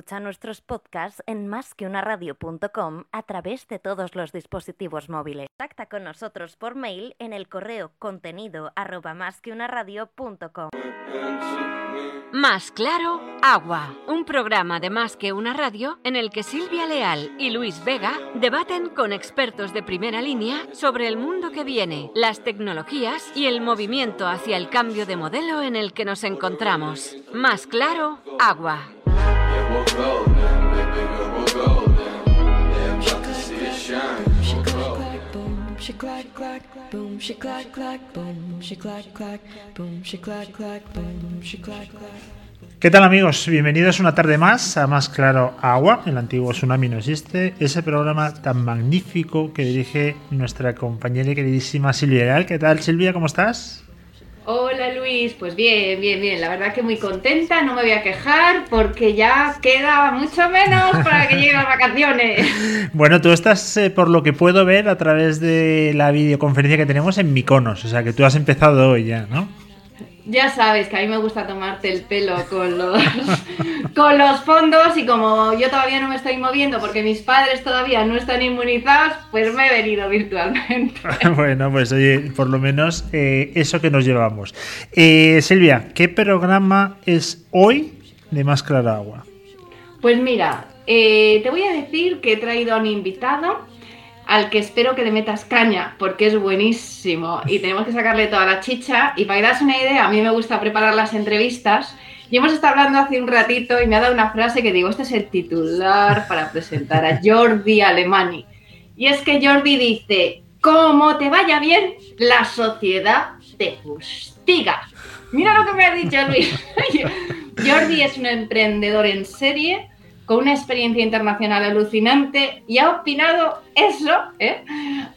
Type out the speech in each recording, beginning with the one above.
Escucha nuestros podcasts en másqueunaradio.com a través de todos los dispositivos móviles. Contacta con nosotros por mail en el correo contenido arroba másqueunaradio.com. Más claro, agua. Un programa de Más que una radio en el que Silvia Leal y Luis Vega debaten con expertos de primera línea sobre el mundo que viene, las tecnologías y el movimiento hacia el cambio de modelo en el que nos encontramos. Más claro, agua. ¿Qué tal amigos? Bienvenidos una tarde más a Más Claro Agua, el antiguo Tsunami no existe, ese programa tan magnífico que dirige nuestra compañera y queridísima Silvia Leal. ¿Qué tal Silvia? ¿Cómo estás? Hola Luis, pues bien, bien, bien. La verdad que muy contenta, no me voy a quejar porque ya queda mucho menos para que lleguen las vacaciones. Bueno, tú estás, eh, por lo que puedo ver, a través de la videoconferencia que tenemos en Miconos, o sea que tú has empezado hoy ya, ¿no? Ya sabes que a mí me gusta tomarte el pelo con los, con los fondos y como yo todavía no me estoy moviendo porque mis padres todavía no están inmunizados, pues me he venido virtualmente. bueno, pues oye, por lo menos eh, eso que nos llevamos. Eh, Silvia, ¿qué programa es hoy de Más Clara Agua? Pues mira, eh, te voy a decir que he traído a un invitado al que espero que le metas caña, porque es buenísimo y tenemos que sacarle toda la chicha. Y para que das una idea, a mí me gusta preparar las entrevistas. Y hemos estado hablando hace un ratito y me ha dado una frase que digo, este es el titular para presentar a Jordi Alemani. Y es que Jordi dice, como te vaya bien, la sociedad te justiga. Mira lo que me ha dicho Luis. Jordi es un emprendedor en serie con una experiencia internacional alucinante y ha opinado eso ¿eh?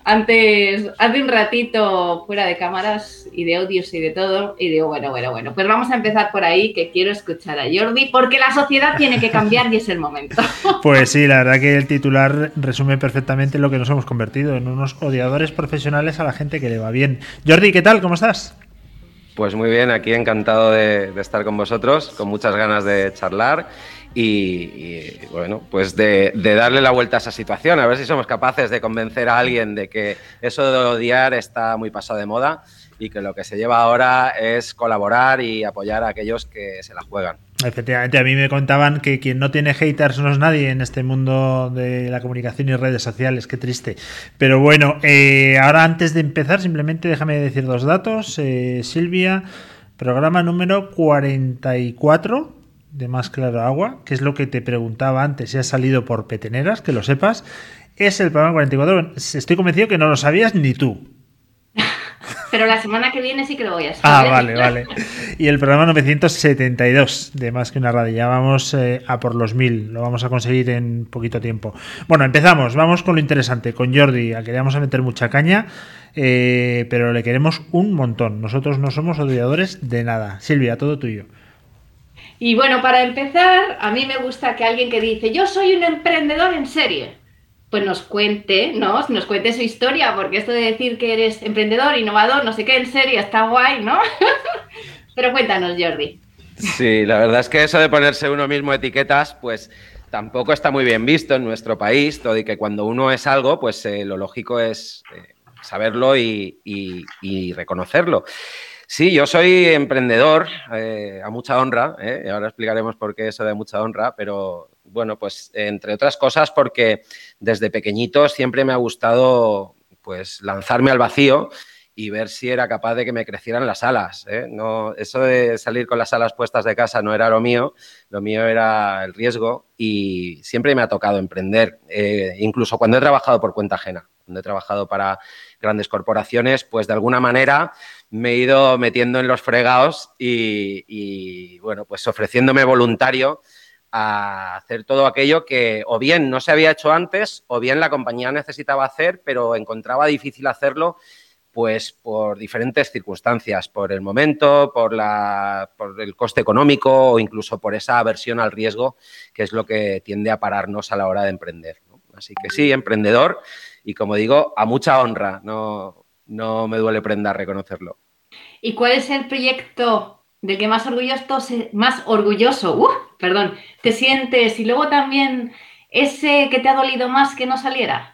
antes, hace un ratito fuera de cámaras y de audios y de todo. Y digo, bueno, bueno, bueno, pues vamos a empezar por ahí, que quiero escuchar a Jordi, porque la sociedad tiene que cambiar y es el momento. Pues sí, la verdad que el titular resume perfectamente lo que nos hemos convertido, en unos odiadores profesionales a la gente que le va bien. Jordi, ¿qué tal? ¿Cómo estás? Pues muy bien, aquí encantado de, de estar con vosotros, con muchas ganas de charlar y, bueno, pues de, darle la vuelta a esa situación, a ver si somos capaces de convencer a alguien de que eso de odiar está muy pasado de moda y que lo que se lleva ahora es colaborar y apoyar a aquellos que se la juegan. Efectivamente, a mí me contaban que quien no tiene haters no es nadie en este mundo de la comunicación y redes sociales, qué triste. Pero bueno, eh, ahora antes de empezar, simplemente déjame decir dos datos. Eh, Silvia, programa número 44 de Más Claro Agua, que es lo que te preguntaba antes, si has salido por peteneras, que lo sepas, es el programa 44. Estoy convencido que no lo sabías ni tú. Pero la semana que viene sí que lo voy a saber. Ah, vale, vale. Y el programa 972 de Más que una radio. Ya vamos eh, a por los mil. Lo vamos a conseguir en poquito tiempo. Bueno, empezamos. Vamos con lo interesante. Con Jordi, a que le vamos a meter mucha caña. Eh, pero le queremos un montón. Nosotros no somos odiadores de nada. Silvia, todo tuyo. Y bueno, para empezar, a mí me gusta que alguien que dice, yo soy un emprendedor en serie, pues nos cuente, ¿no? Nos cuente su historia, porque esto de decir que eres emprendedor, innovador, no sé qué, en serie, está guay, ¿no? Pero cuéntanos, Jordi. Sí, la verdad es que eso de ponerse uno mismo etiquetas, pues tampoco está muy bien visto en nuestro país, todo y que cuando uno es algo, pues eh, lo lógico es eh, saberlo y, y reconocerlo. Sí, yo soy emprendedor, eh, a mucha honra, ¿eh? ahora explicaremos por qué eso de mucha honra, pero bueno, pues entre otras cosas porque desde pequeñito siempre me ha gustado pues lanzarme al vacío y ver si era capaz de que me crecieran las alas. ¿eh? No, eso de salir con las alas puestas de casa no era lo mío, lo mío era el riesgo y siempre me ha tocado emprender, incluso cuando he trabajado por cuenta ajena, cuando he trabajado para grandes corporaciones, pues de alguna manera me he ido metiendo en los fregados y, bueno, pues ofreciéndome voluntario a hacer todo aquello que o bien no se había hecho antes o bien la compañía necesitaba hacer, pero encontraba difícil hacerlo pues por diferentes circunstancias, por el momento, por, la, por el coste económico o incluso por esa aversión al riesgo, que es lo que tiende a pararnos a la hora de emprender. Así que sí, emprendedor y como digo, a mucha honra, no, no me duele prenda reconocerlo. ¿Y cuál es el proyecto del que más orgulloso, más orgulloso, uh, perdón, te sientes y luego también ese que te ha dolido más que no saliera?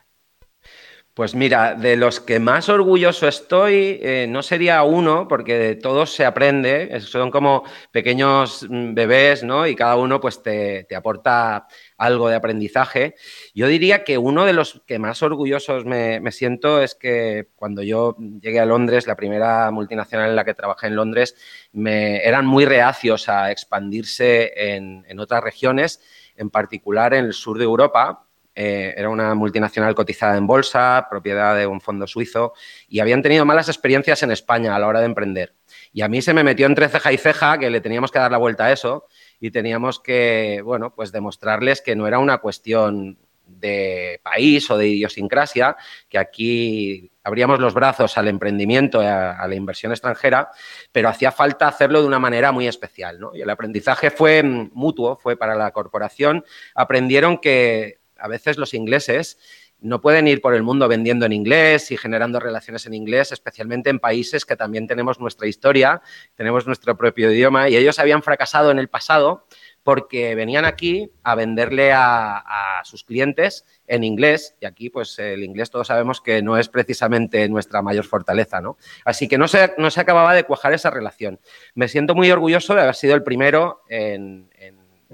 Pues mira, de los que más orgulloso estoy, eh, no sería uno, porque de todos se aprende, son como pequeños mm, bebés, ¿no? Y cada uno pues te, aporta algo de aprendizaje. Yo diría que uno de los que más orgullosos me, siento es que cuando yo llegué a Londres, la primera multinacional en la que trabajé en Londres, me, eran muy reacios a expandirse en, en otras regiones, en particular en el sur de Europa, eh, era una multinacional cotizada en bolsa, propiedad de un fondo suizo, y habían tenido malas experiencias en España a la hora de emprender. Y a mí se me metió entre ceja y ceja que le teníamos que dar la vuelta a eso y teníamos que, bueno, pues demostrarles que no era una cuestión de país o de idiosincrasia, que aquí abríamos los brazos al emprendimiento, a, a la inversión extranjera, pero hacía falta hacerlo de una manera muy especial. ¿no? Y el aprendizaje fue mm, mutuo, fue para la corporación. Aprendieron que a veces los ingleses no pueden ir por el mundo vendiendo en inglés y generando relaciones en inglés, especialmente en países que también tenemos nuestra historia, tenemos nuestro propio idioma y ellos habían fracasado en el pasado porque venían aquí a venderle a, sus clientes en inglés y aquí pues el inglés todos sabemos que no es precisamente nuestra mayor fortaleza, ¿no? Así que no se, no se acababa de cuajar esa relación. Me siento muy orgulloso de haber sido el primero en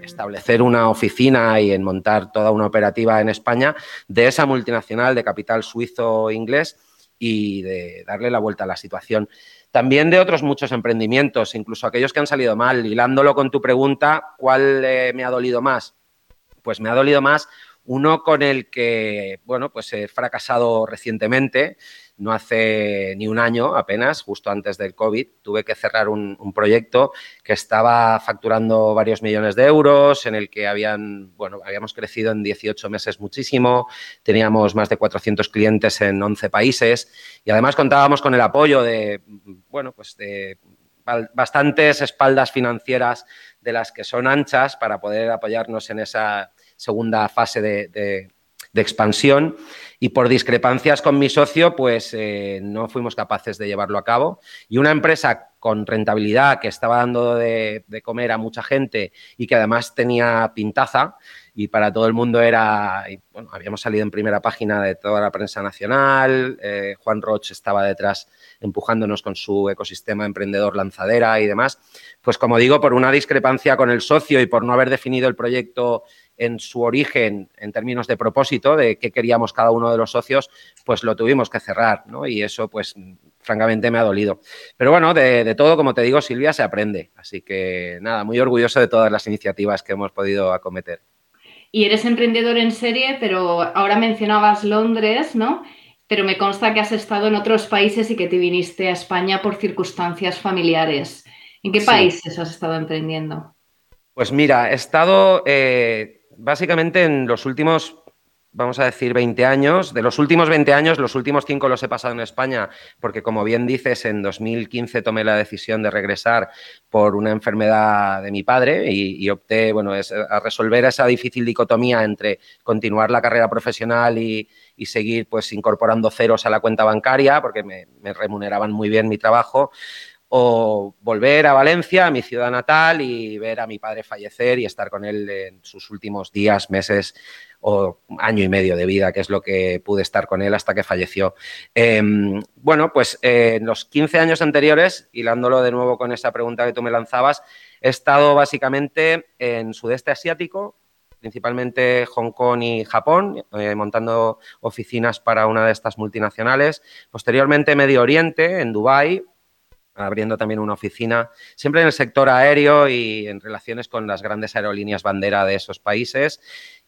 establecer una oficina y en montar toda una operativa en España de esa multinacional de capital suizo-inglés y de darle la vuelta a la situación. También de otros muchos emprendimientos, incluso aquellos que han salido mal. Hilándolo con tu pregunta, ¿cuál eh, me ha dolido más? Pues me ha dolido más uno con el que, bueno, pues he fracasado recientemente no hace ni un año apenas, justo antes del COVID, tuve que cerrar un, proyecto que estaba facturando varios millones de euros, en el que habían, bueno, habíamos crecido en 18 meses muchísimo, teníamos más de 400 clientes en 11 países y además contábamos con el apoyo de, bueno, pues de bastantes espaldas financieras de las que son anchas para poder apoyarnos en esa segunda fase de de expansión y por discrepancias con mi socio, pues eh, no fuimos capaces de llevarlo a cabo. Y una empresa con rentabilidad que estaba dando de, comer a mucha gente y que además tenía pintaza y para todo el mundo era, bueno, habíamos salido en primera página de toda la prensa nacional, eh, Juan Roche estaba detrás empujándonos con su ecosistema emprendedor lanzadera y demás, pues como digo, por una discrepancia con el socio y por no haber definido el proyecto en su origen, en términos de propósito, de qué queríamos cada uno de los socios, pues lo tuvimos que cerrar, ¿no? Y eso, pues, francamente me ha dolido. Pero bueno, de, todo, como te digo, Silvia, se aprende. Así que nada, muy orgulloso de todas las iniciativas que hemos podido acometer. Y eres emprendedor en serie, pero ahora mencionabas Londres, ¿no? Pero me consta que has estado en otros países y que te viniste a España por circunstancias familiares. ¿En qué países has estado emprendiendo? Pues mira, he estado eh, básicamente en los últimos, vamos a decir, 20 años, de los últimos 20 años, los últimos 5 los he pasado en España, porque como bien dices, en 2015 tomé la decisión de regresar por una enfermedad de mi padre y, opté, bueno, a resolver esa difícil dicotomía entre continuar la carrera profesional y, seguir pues incorporando ceros a la cuenta bancaria, porque me remuneraban muy bien mi trabajo, o volver a Valencia, a mi ciudad natal, y ver a mi padre fallecer y estar con él en sus últimos días, meses o año y medio de vida, que es lo que pude estar con él hasta que falleció. Em, bueno, pues eh, en los 15 años anteriores, hilándolo de nuevo con esa pregunta que tú me lanzabas, he estado básicamente en sudeste asiático, principalmente Hong Kong y Japón, eh, montando oficinas para una de estas multinacionales. Posteriormente Medio Oriente, en Dubái, abriendo también una oficina, siempre en el sector aéreo y en relaciones con las grandes aerolíneas bandera de esos países.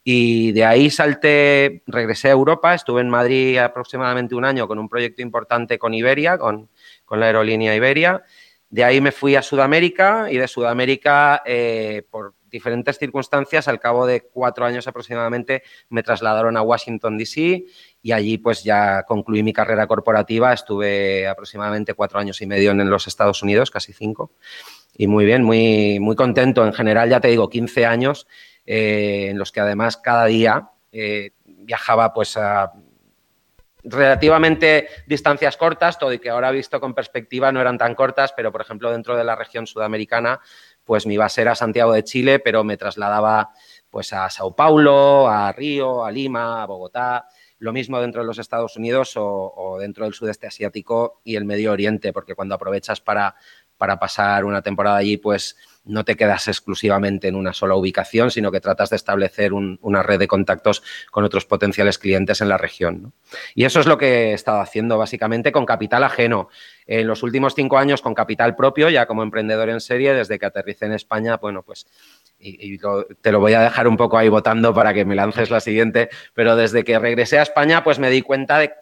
Y de ahí salté, regresé a Europa, estuve en Madrid aproximadamente un año con un proyecto importante con Iberia, con, la aerolínea Iberia. De ahí me fui a Sudamérica y de Sudamérica, eh, por diferentes circunstancias, al cabo de cuatro años aproximadamente, me trasladaron a Washington, D.C y allí pues ya concluí mi carrera corporativa, estuve aproximadamente cuatro años y medio en los Estados Unidos, casi cinco, y muy bien, muy, muy contento. En general, ya te digo, 15 años eh, en los que además cada día eh, viajaba pues a relativamente distancias cortas, todo y que ahora visto con perspectiva no eran tan cortas, pero por ejemplo dentro de la región sudamericana pues mi base era Santiago de Chile, pero me trasladaba pues a Sao Paulo, a Río, a Lima, a Bogotá. Lo mismo dentro de los Estados Unidos o, dentro del sudeste asiático y el Medio Oriente, porque cuando aprovechas para, para pasar una temporada allí, pues no te quedas exclusivamente en una sola ubicación, sino que tratas de establecer una red de contactos con otros potenciales clientes en la región. Y eso es lo que he estado haciendo básicamente con capital ajeno. En los últimos cinco años con capital propio, ya como emprendedor en serie, desde que aterricé en España, bueno, pues y, te lo voy a dejar un poco ahí votando para que me lances la siguiente, pero desde que regresé a España, pues me di cuenta de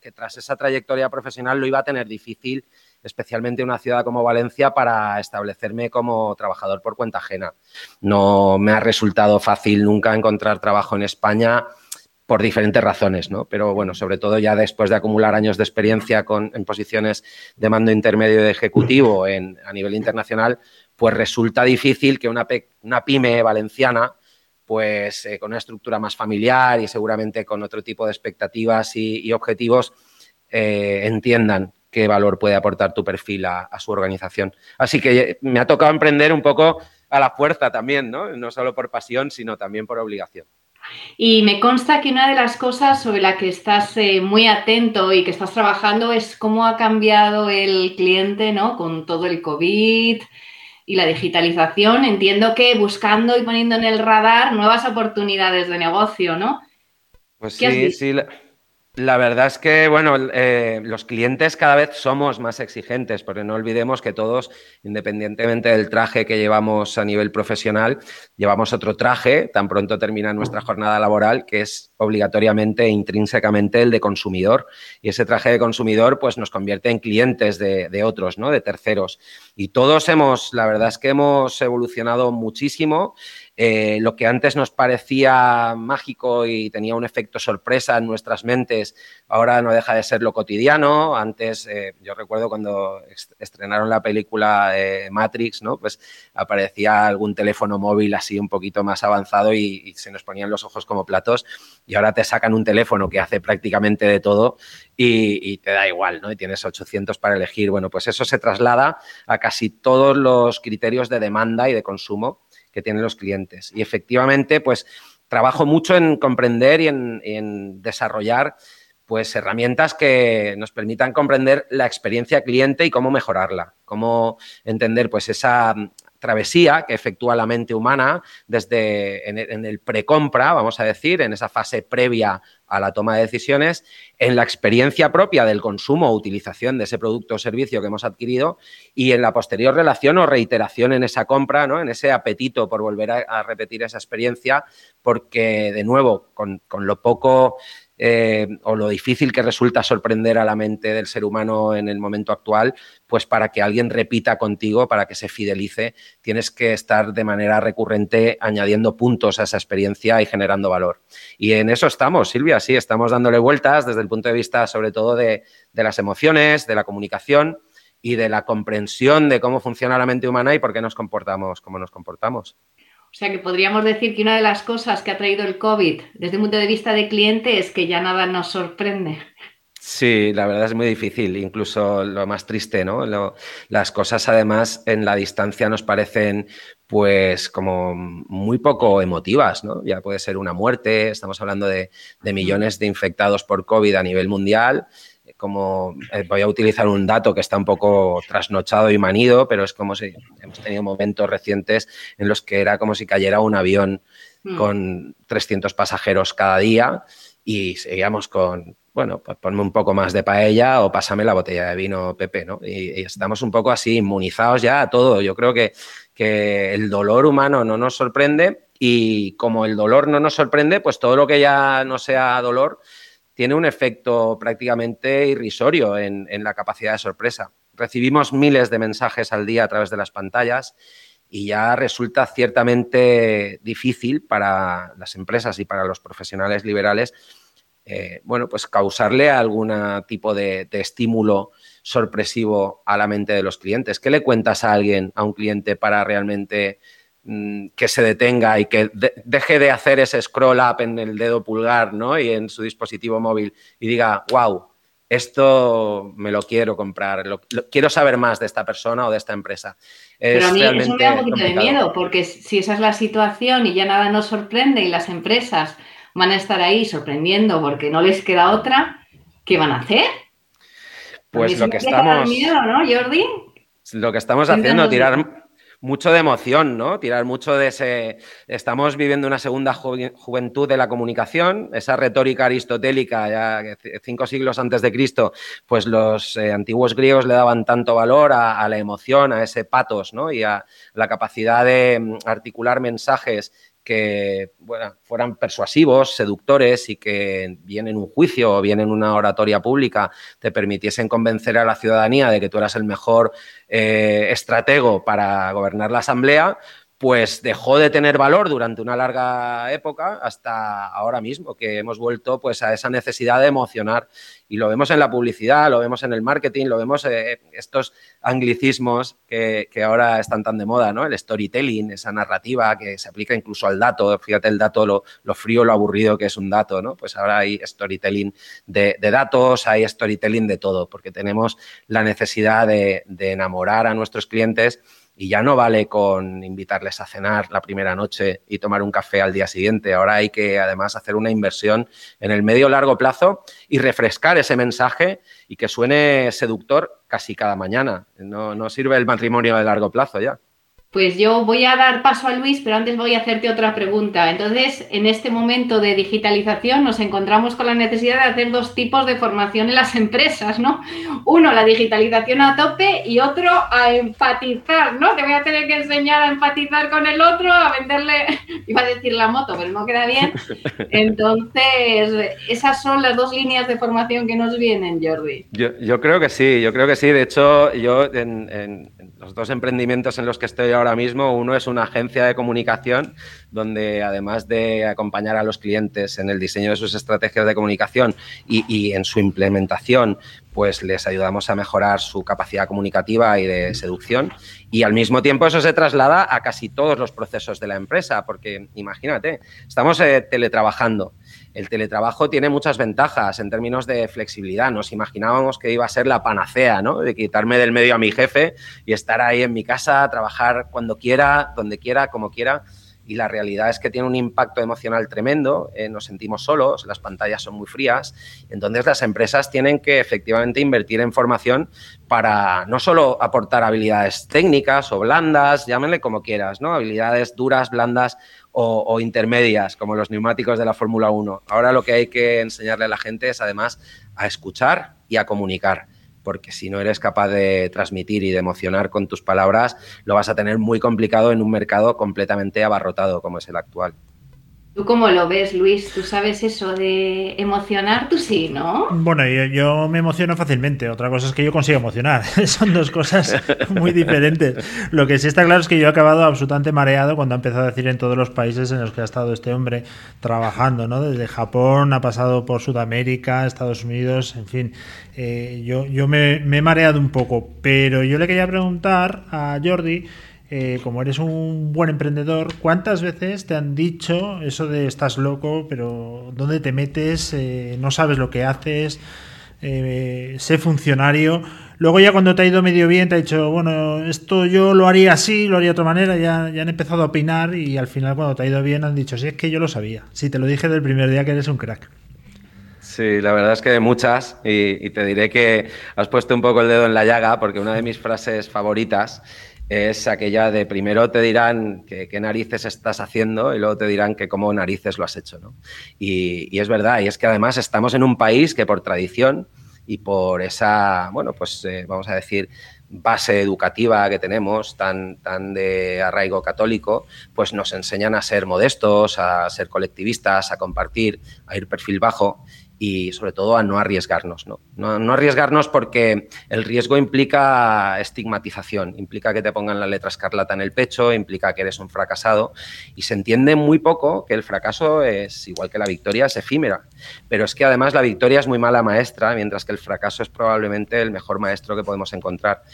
que tras esa trayectoria profesional lo iba a tener difícil especialmente una ciudad como Valencia, para establecerme como trabajador por cuenta ajena. No me ha resultado fácil nunca encontrar trabajo en España por diferentes razones, ¿no? Pero bueno, sobre todo ya después de acumular años de experiencia con, en posiciones de mando intermedio de ejecutivo en, a nivel internacional, pues resulta difícil que una, una pyme valenciana, pues eh, con una estructura más familiar y seguramente con otro tipo de expectativas y, objetivos, eh, entiendan qué valor puede aportar tu perfil a, su organización. Así que me ha tocado emprender un poco a la fuerza también, ¿no? No solo por pasión, sino también por obligación. Y me consta que una de las cosas sobre la que estás eh, muy atento y que estás trabajando es cómo ha cambiado el cliente, ¿no? Con todo el COVID y la digitalización. Entiendo que buscando y poniendo en el radar nuevas oportunidades de negocio, ¿no? Pues sí, sí. La verdad es que, bueno, eh, los clientes cada vez somos más exigentes, porque no olvidemos que todos, independientemente del traje que llevamos a nivel profesional, llevamos otro traje tan pronto termina nuestra jornada laboral, que es obligatoriamente e intrínsecamente el de consumidor. Y ese traje de consumidor, pues nos convierte en clientes de, de otros, ¿no? De terceros. Y todos hemos, la verdad es que hemos evolucionado muchísimo eh, lo que antes nos parecía mágico y tenía un efecto sorpresa en nuestras mentes, ahora no deja de ser lo cotidiano. Antes, eh, yo recuerdo cuando estrenaron la película eh, Matrix, ¿no? Pues aparecía algún teléfono móvil así un poquito más avanzado y, se nos ponían los ojos como platos. Y ahora te sacan un teléfono que hace prácticamente de todo y, y, te da igual, ¿no? Y tienes 800 para elegir. Bueno, pues eso se traslada a casi todos los criterios de demanda y de consumo que tienen los clientes. Y efectivamente, pues trabajo mucho en comprender y en, desarrollar pues herramientas que nos permitan comprender la experiencia cliente y cómo mejorarla, cómo entender pues esa travesía que efectúa la mente humana desde en, el precompra, vamos a decir, en esa fase previa a la toma de decisiones, en la experiencia propia del consumo o utilización de ese producto o servicio que hemos adquirido y en la posterior relación o reiteración en esa compra, ¿no? en ese apetito por volver a, repetir esa experiencia, porque de nuevo, con, con lo poco eh, o lo difícil que resulta sorprender a la mente del ser humano en el momento actual, pues para que alguien repita contigo, para que se fidelice, tienes que estar de manera recurrente añadiendo puntos a esa experiencia y generando valor. Y en eso estamos, Silvia, sí, estamos dándole vueltas desde el punto de vista sobre todo de, de las emociones, de la comunicación y de la comprensión de cómo funciona la mente humana y por qué nos comportamos como nos comportamos. O sea que podríamos decir que una de las cosas que ha traído el COVID desde un punto de vista de cliente es que ya nada nos sorprende. Sí, la verdad es muy difícil, incluso lo más triste, ¿no? las cosas además en la distancia nos parecen pues como muy poco emotivas, ¿no? Ya puede ser una muerte, estamos hablando de, de millones de infectados por COVID a nivel mundial como eh, voy a utilizar un dato que está un poco trasnochado y manido, pero es como si hemos tenido momentos recientes en los que era como si cayera un avión hmm. con 300 pasajeros cada día y seguíamos con, bueno, pues ponme un poco más de paella o pásame la botella de vino, Pepe, ¿no? Y, estamos un poco así inmunizados ya a todo. Yo creo que, que el dolor humano no nos sorprende y como el dolor no nos sorprende, pues todo lo que ya no sea dolor tiene un efecto prácticamente irrisorio en, la capacidad de sorpresa. Recibimos miles de mensajes al día a través de las pantallas y ya resulta ciertamente difícil para las empresas y para los profesionales liberales, eh, bueno, pues causarle algún tipo de, de, estímulo sorpresivo a la mente de los clientes. ¿Qué le cuentas a alguien, a un cliente, para realmente que se detenga y que deje de hacer ese scroll up en el dedo pulgar ¿no? y en su dispositivo móvil y diga, wow, esto me lo quiero comprar, quiero saber más de esta persona o de esta empresa. Pero a mí eso me da un poquito de miedo, porque si esa es la situación y ya nada nos sorprende y las empresas van a estar ahí sorprendiendo porque no les queda otra, ¿qué van a hacer? Pues lo que estamos... Miedo, ¿no, Jordi? Lo que estamos haciendo, tirar mucho de emoción, ¿no? Tirar mucho de ese... Estamos viviendo una segunda juventud de la comunicación, esa retórica aristotélica, ya cinco siglos antes de Cristo, pues los eh, antiguos griegos le daban tanto valor a, la emoción, a ese patos, ¿no? Y a la capacidad de mm, articular mensajes que fueran persuasivos, seductores y que bien en un juicio o bien en una oratoria pública te permitiesen convencer a la ciudadanía de que tú eras el mejor eh, estratego para gobernar la asamblea, pues dejó de tener valor durante una larga época hasta ahora mismo, que hemos vuelto pues a esa necesidad de emocionar. Y lo vemos en la publicidad, lo vemos en el marketing, lo vemos eh, estos anglicismos que, ahora están tan de moda, ¿no? El storytelling, esa narrativa que se aplica incluso al dato. Fíjate el dato, lo, frío, lo aburrido que es un dato, ¿no? Pues ahora hay storytelling de, datos, hay storytelling de todo, porque tenemos la necesidad de enamorar a nuestros clientes y ya no vale con invitarles a cenar la primera noche y tomar un café al día siguiente. Ahora hay que además hacer una inversión en el medio largo plazo y refrescar ese mensaje y que suene seductor casi cada mañana. No, no sirve el matrimonio de largo plazo ya. Pues yo voy a dar paso a Luis, pero antes voy a hacerte otra pregunta. Entonces, en este momento de digitalización nos encontramos con la necesidad de hacer dos tipos de formación en las empresas, ¿no? Uno, la digitalización a tope y otro, a empatizar, ¿no? Te voy a tener que enseñar a empatizar con el otro, a venderle, iba a decir la moto, pero no queda bien. Entonces, esas son las dos líneas de formación que nos vienen, Jordi. Yo, creo que sí, yo creo que sí. De hecho, yo en los dos emprendimientos en los que estoy ahora mismo, uno es una agencia de comunicación donde además de acompañar a los clientes en el diseño de sus estrategias de comunicación y, en su implementación, pues les ayudamos a mejorar su capacidad comunicativa y de seducción. Y al mismo tiempo eso se traslada a casi todos los procesos de la empresa, porque imagínate, estamos eh, teletrabajando el teletrabajo tiene muchas ventajas en términos de flexibilidad. Nos imaginábamos que iba a ser la panacea, ¿no? De quitarme del medio a mi jefe y estar ahí en mi casa, trabajar cuando quiera, donde quiera, como quiera. Y la realidad es que tiene un impacto emocional tremendo, eh, nos sentimos solos, las pantallas son muy frías, entonces las empresas tienen que efectivamente invertir en formación para no solo aportar habilidades técnicas o blandas, llámenle como quieras, ¿no? Habilidades duras, blandas o, intermedias, como los neumáticos de la Fórmula 1. Ahora lo que hay que enseñarle a la gente es además a escuchar y a comunicar porque si no eres capaz de transmitir y de emocionar con tus palabras, lo vas a tener muy complicado en un mercado completamente abarrotado como es el actual. ¿Tú cómo lo ves, Luis? ¿Tú sabes eso de emocionar? Tú sí, ¿no? Bueno, yo, me emociono fácilmente. Otra cosa es que yo consigo emocionar. Son dos cosas muy diferentes. Lo que sí está claro es que yo he acabado absolutamente mareado cuando ha empezado a decir en todos los países en los que ha estado este hombre trabajando, ¿no? Desde Japón, ha pasado por Sudamérica, Estados Unidos, en fin. Eh, yo yo me, me he mareado un poco. Pero yo le quería preguntar a Jordi eh, como eres un buen emprendedor, ¿cuántas veces te han dicho eso de estás loco, pero ¿dónde te metes? Eh, no sabes lo que haces, eh, sé funcionario. Luego ya cuando te ha ido medio bien te ha dicho, bueno, esto yo lo haría así, lo haría de otra manera, ya, ya han empezado a opinar y al final cuando te ha ido bien han dicho, sí, es que yo lo sabía, sí, te lo dije del primer día que eres un crack. Sí, la verdad es que muchas y, y te diré que has puesto un poco el dedo en la llaga porque una de mis frases favoritas es aquella de primero te dirán qué narices estás haciendo y luego te dirán que cómo narices lo has hecho. ¿no? Y, es verdad, y es que además estamos en un país que por tradición y por esa, bueno, pues eh, vamos a decir, base educativa que tenemos, tan, tan de arraigo católico, pues nos enseñan a ser modestos, a ser colectivistas, a compartir, a ir perfil bajo y sobre todo a no arriesgarnos. ¿no? ¿no? arriesgarnos porque el riesgo implica estigmatización, implica que te pongan la letra escarlata en el pecho, implica que eres un fracasado y se entiende muy poco que el fracaso es igual que la victoria, es efímera. Pero es que además la victoria es muy mala maestra, mientras que el fracaso es probablemente el mejor maestro que podemos encontrar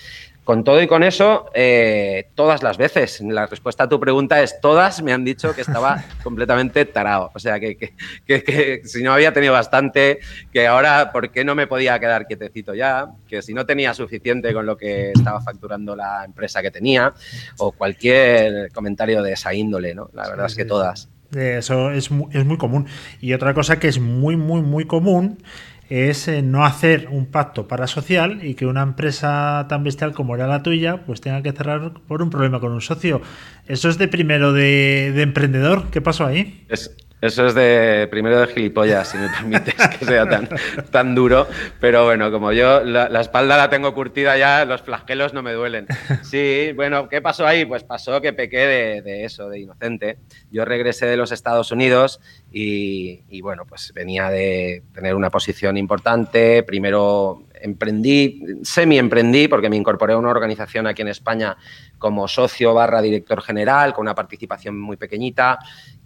Con todo y con eso, eh, todas las veces, la respuesta a tu pregunta es todas me han dicho que estaba completamente tarado. O sea, que, que, si no había tenido bastante, que ahora, ¿por qué no me podía quedar quietecito ya? Que si no tenía suficiente con lo que estaba facturando la empresa que tenía, o cualquier comentario de esa índole, ¿no? La verdad es que todas. Eso es es muy común. Y otra cosa que es muy, muy, muy común es eh, no hacer un pacto parasocial y que una empresa tan bestial como era la tuya pues tenga que cerrar por un problema con un socio. Eso es de primero de, de emprendedor. ¿Qué pasó ahí? Es, eso es de primero de gilipollas, si me permites que sea tan, tan duro. Pero bueno, como yo la, espalda la tengo curtida ya, los flagelos no me duelen. Sí, bueno, ¿qué pasó ahí? Pues pasó que pequé de, eso, de inocente. Yo regresé de los Estados Unidos y, y, bueno, pues venía de tener una posición importante. Primero emprendí, semi-emprendí, porque me incorporé a una organización aquí en España como socio barra director general, con una participación muy pequeñita.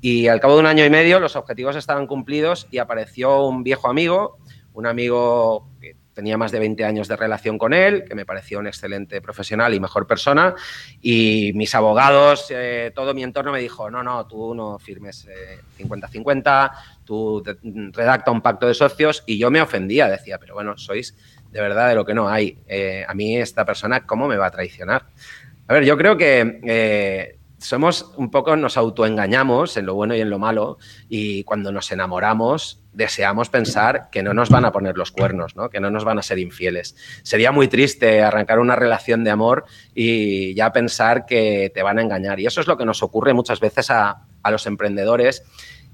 Y al cabo de un año y medio los objetivos estaban cumplidos y apareció un viejo amigo, un amigo que tenía más de 20 años de relación con él, que me pareció un excelente profesional y mejor persona. Y mis abogados, eh, todo mi entorno me dijo, no, no, tú no firmes 50-50, eh, tú redacta un pacto de socios. Y yo me ofendía, decía, pero bueno, sois de verdad de lo que no hay. Eh, a mí esta persona, ¿cómo me va a traicionar? A ver, yo creo que somos un poco, nos autoengañamos en lo bueno y en lo malo y cuando nos enamoramos deseamos pensar que no nos van a poner los cuernos, ¿no? que no nos van a ser infieles. Sería muy triste arrancar una relación de amor y ya pensar que te van a engañar. Y eso es lo que nos ocurre muchas veces a, a los emprendedores.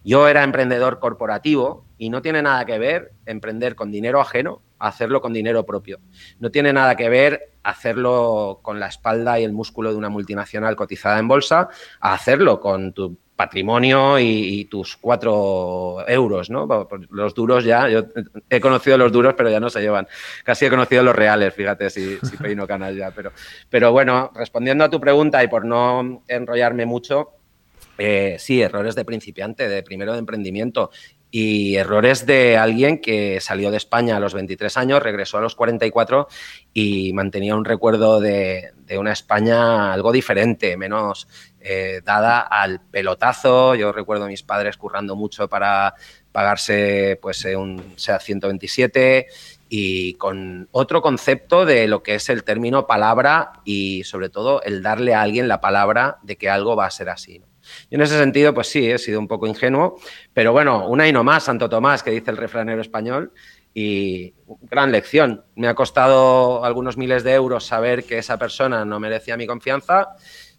Yo era emprendedor corporativo y no tiene nada que ver emprender con dinero ajeno hacerlo con dinero propio. No tiene nada que ver hacerlo con la espalda y el músculo de una multinacional cotizada en bolsa a hacerlo con tu patrimonio y, tus cuatro euros, ¿no? Los duros ya, yo he conocido los duros, pero ya no se llevan. Casi he conocido los reales, fíjate si, peino canas ya. Pero, pero bueno, respondiendo a tu pregunta y por no enrollarme mucho, eh, sí, errores de principiante, de primero de emprendimiento y errores de alguien que salió de España a los 23 años, regresó a los 44 y mantenía un recuerdo de, una España algo diferente, menos eh, dada al pelotazo. Yo recuerdo a mis padres currando mucho para pagarse pues, eh, un SEAT 127 y con otro concepto de lo que es el término palabra y sobre todo el darle a alguien la palabra de que algo va a ser así. Y en ese sentido, pues sí, he sido un poco ingenuo, pero bueno, una y no más, Santo Tomás, que dice el refranero español, y gran lección. Me ha costado algunos miles de euros saber que esa persona no merecía mi confianza,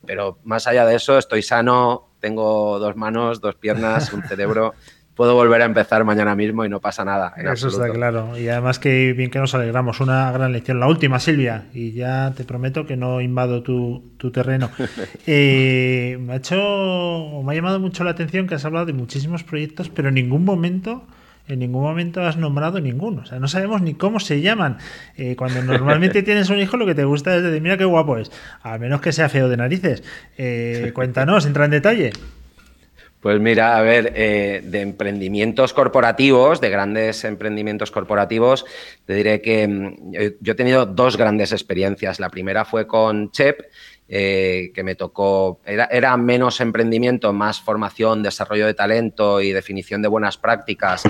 pero más allá de eso, estoy sano, tengo dos manos, dos piernas, un cerebro puedo volver a empezar mañana mismo y no pasa nada. Eso está claro. Y además que bien que nos alegramos. Una gran lección. La última, Silvia, y ya te prometo que no invado tu, terreno. Eh, me ha hecho, me ha llamado mucho la atención que has hablado de muchísimos proyectos, pero en ningún momento en ningún momento has nombrado ninguno. O sea, no sabemos ni cómo se llaman. Eh, cuando normalmente tienes un hijo, lo que te gusta es decir, mira qué guapo es. A menos que sea feo de narices. Eh, cuéntanos, entra en detalle. Pues mira, a ver, eh, de emprendimientos corporativos, de grandes emprendimientos corporativos, te diré que mm, yo, he tenido dos grandes experiencias. La primera fue con Chep, eh, que me tocó, era, menos emprendimiento, más formación, desarrollo de talento y definición de buenas prácticas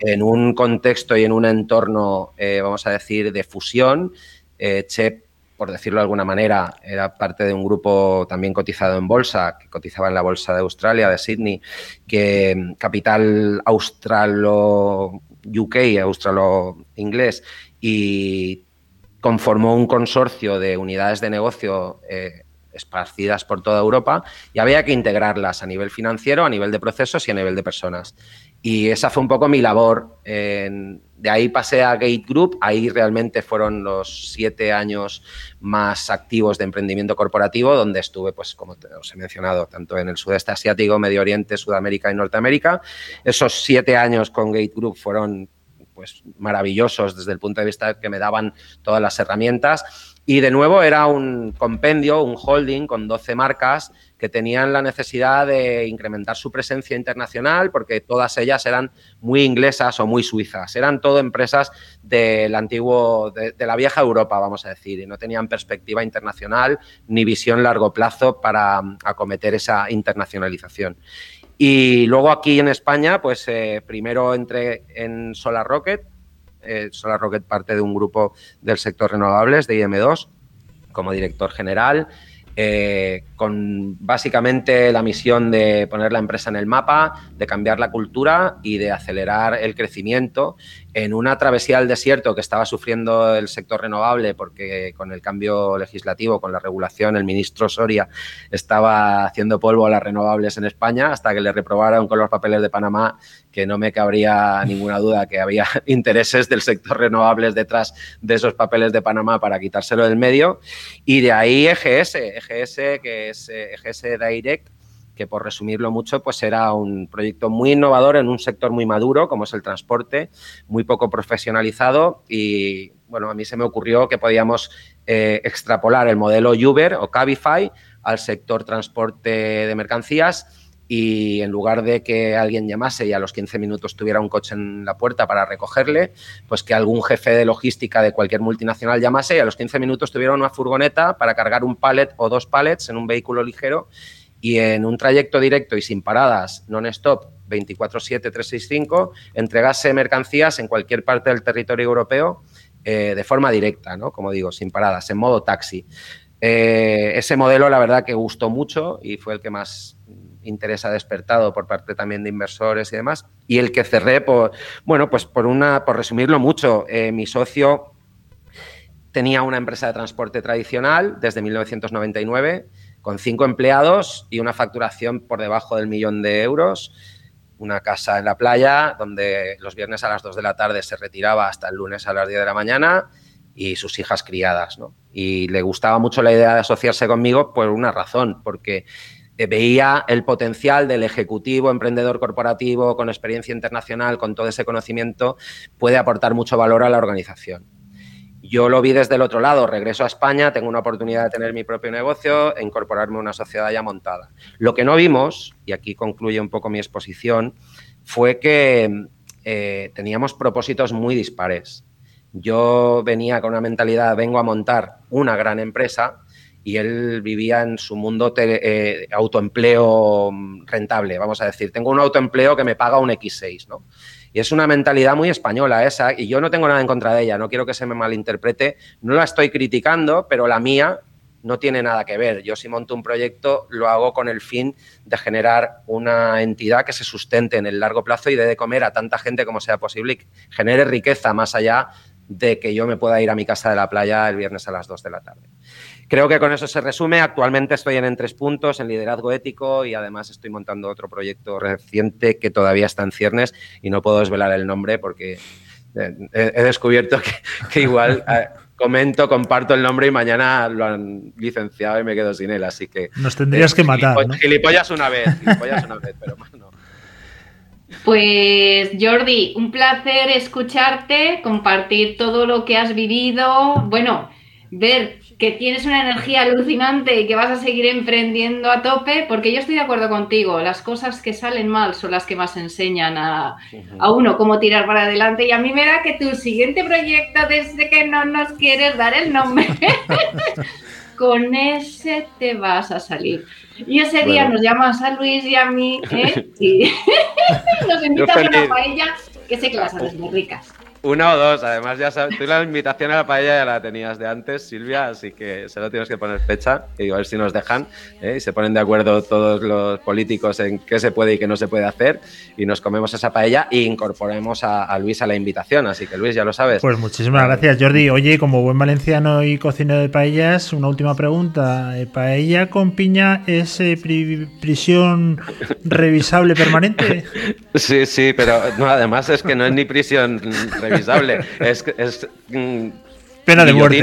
en un contexto y en un entorno, eh, vamos a decir, de fusión. Chep por decirlo de alguna manera, era parte de un grupo también cotizado en bolsa, que cotizaba en la bolsa de Australia, de Sydney, que mm, capital australo UK, australo-inglés, y conformó un consorcio de unidades de negocio eh, esparcidas por toda Europa y había que integrarlas a nivel financiero, a nivel de procesos y a nivel de personas. Y esa fue un poco mi labor. de ahí pasé a Gate Group, ahí realmente fueron los siete años más activos de emprendimiento corporativo, donde estuve, pues como os he mencionado, tanto en el sudeste asiático, Medio Oriente, Sudamérica y Norteamérica. Esos siete años con Gate Group fueron pues maravillosos desde el punto de vista que me daban todas las herramientas. Y de nuevo era un compendio, un holding con 12 marcas que tenían la necesidad de incrementar su presencia internacional porque todas ellas eran muy inglesas o muy suizas. Eran todo empresas del antiguo, de, la vieja Europa, vamos a decir, y no tenían perspectiva internacional ni visión largo plazo para acometer esa internacionalización. Y luego aquí en España, pues eh, primero entré en Solar Rocket. Eh, Solar Rocket parte de un grupo del sector renovables de IM2 como director general. Eh, con básicamente la misión de poner la empresa en el mapa, de cambiar la cultura y de acelerar el crecimiento en una travesía del desierto que estaba sufriendo el sector renovable porque con el cambio legislativo, con la regulación, el ministro Soria estaba haciendo polvo a las renovables en España hasta que le reprobaron con los papeles de Panamá que no me cabría ninguna duda que había intereses del sector renovables detrás de esos papeles de Panamá para quitárselo del medio. Y de ahí EGS, EGS que es EGS eh, Direct, que por resumirlo mucho, pues era un proyecto muy innovador en un sector muy maduro, como es el transporte, muy poco profesionalizado y, bueno, a mí se me ocurrió que podíamos eh, extrapolar el modelo Uber o Cabify al sector transporte de mercancías y en lugar de que alguien llamase y a los 15 minutos tuviera un coche en la puerta para recogerle, pues que algún jefe de logística de cualquier multinacional llamase y a los 15 minutos tuviera una furgoneta para cargar un pallet o dos pallets en un vehículo ligero y en un trayecto directo y sin paradas, non-stop, 24-7, 365, entregase mercancías en cualquier parte del territorio europeo eh, de forma directa, ¿no? Como digo, sin paradas, en modo taxi. Eh, ese modelo, la verdad, que gustó mucho y fue el que más interés ha despertado por parte también de inversores y demás. Y el que cerré, por, bueno, pues por una, por resumirlo mucho, eh, mi socio tenía una empresa de transporte tradicional desde 1999 con cinco empleados y una facturación por debajo del millón de euros, una casa en la playa donde los viernes a las 2 de la tarde se retiraba hasta el lunes a las 10 de la mañana y sus hijas criadas. ¿no? Y le gustaba mucho la idea de asociarse conmigo por una razón, porque veía el potencial del ejecutivo, emprendedor corporativo, con experiencia internacional, con todo ese conocimiento, puede aportar mucho valor a la organización. Yo lo vi desde el otro lado, regreso a España, tengo una oportunidad de tener mi propio negocio e incorporarme a una sociedad ya montada. Lo que no vimos, y aquí concluye un poco mi exposición, fue que eh, teníamos propósitos muy dispares. Yo venía con una mentalidad, vengo a montar una gran empresa y él vivía en su mundo eh, autoempleo rentable, vamos a decir. Tengo un autoempleo que me paga un X6, ¿no? Y es una mentalidad muy española esa, y yo no tengo nada en contra de ella, no quiero que se me malinterprete, no la estoy criticando, pero la mía no tiene nada que ver. Yo si monto un proyecto lo hago con el fin de generar una entidad que se sustente en el largo plazo y de comer a tanta gente como sea posible y genere riqueza más allá de que yo me pueda ir a mi casa de la playa el viernes a las 2 de la tarde. Creo que con eso se resume. Actualmente estoy en, en tres puntos, en liderazgo ético y además estoy montando otro proyecto reciente que todavía está en ciernes y no puedo desvelar el nombre porque eh, he, descubierto que, igual eh, comento, comparto el nombre y mañana lo han licenciado y me quedo sin él. Así que. Nos tendrías eh, que matar. Gilipollas, una vez, gilipollas una vez, pero no. Pues Jordi, un placer escucharte, compartir todo lo que has vivido, bueno, ver que tienes una energía alucinante y que vas a seguir emprendiendo a tope, porque yo estoy de acuerdo contigo, las cosas que salen mal son las que más enseñan a, uno cómo tirar para adelante. Y a mí me da que tu siguiente proyecto, desde que no nos quieres dar el nombre, con ese te vas a salir. Y ese día nos llamas a Luis y a mí ¿eh? y nos invitas a una paella que sé que las haces muy ricas. Una o dos, además ya sabes, tú la invitación a la paella ya la tenías de antes, Silvia, así que solo tienes que poner fecha y a ver si nos dejan ¿eh? y se ponen de acuerdo todos los políticos en qué se puede y qué no se puede hacer y nos comemos esa paella e incorporemos a, Luis a la invitación, así que Luis ya lo sabes. Pues muchísimas gracias Jordi. Oye, como buen valenciano y cocinero de paellas, una última pregunta. ¿Eh, ¿Paella con piña es eh, prisión revisable permanente? Sí, sí, pero no, además es que no es ni prisión revisable es, es mm, Pena de muerte.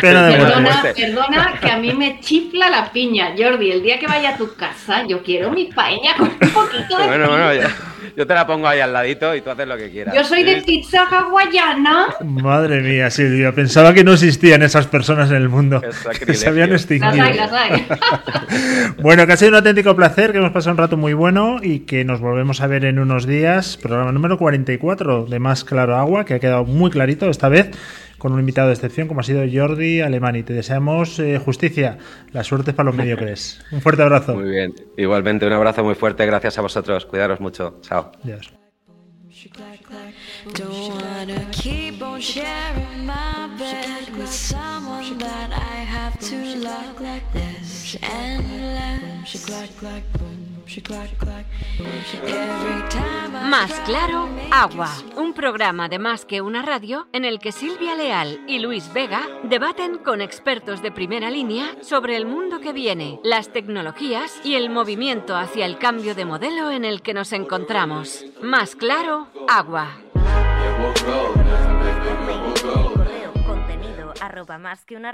perdona, perdona que a mí me chifla la piña, Jordi. El día que vaya a tu casa, yo quiero mi paella con un poquito de Bueno, bueno, ya, Yo te la pongo ahí al ladito y tú haces lo que quieras. Yo soy de pizza hawaiana. Madre mía, Silvia, pensaba que no existían esas personas en el mundo. Que se habían Las extinguido. hay, las hay. Bueno, que ha sido un auténtico placer, que hemos pasado un rato muy bueno y que nos volvemos a ver en unos días. Programa número 44 de Más Claro Agua, que ha quedado muy clarito esta vez, con un invitado de excepción como ha sido Jordi Alemani. Te deseamos eh, justicia. La suerte es para los mediocres. Un fuerte abrazo. Muy bien. Igualmente, un abrazo muy fuerte. Gracias a vosotros. Cuidaros mucho. Chao. Adiós. Más claro, agua. Un programa de más que una radio en el que Silvia Leal y Luis Vega debaten con expertos de primera línea sobre el mundo que viene, las tecnologías y el movimiento hacia el cambio de modelo en el que nos encontramos. Más claro, agua. Contenido arroba más que una.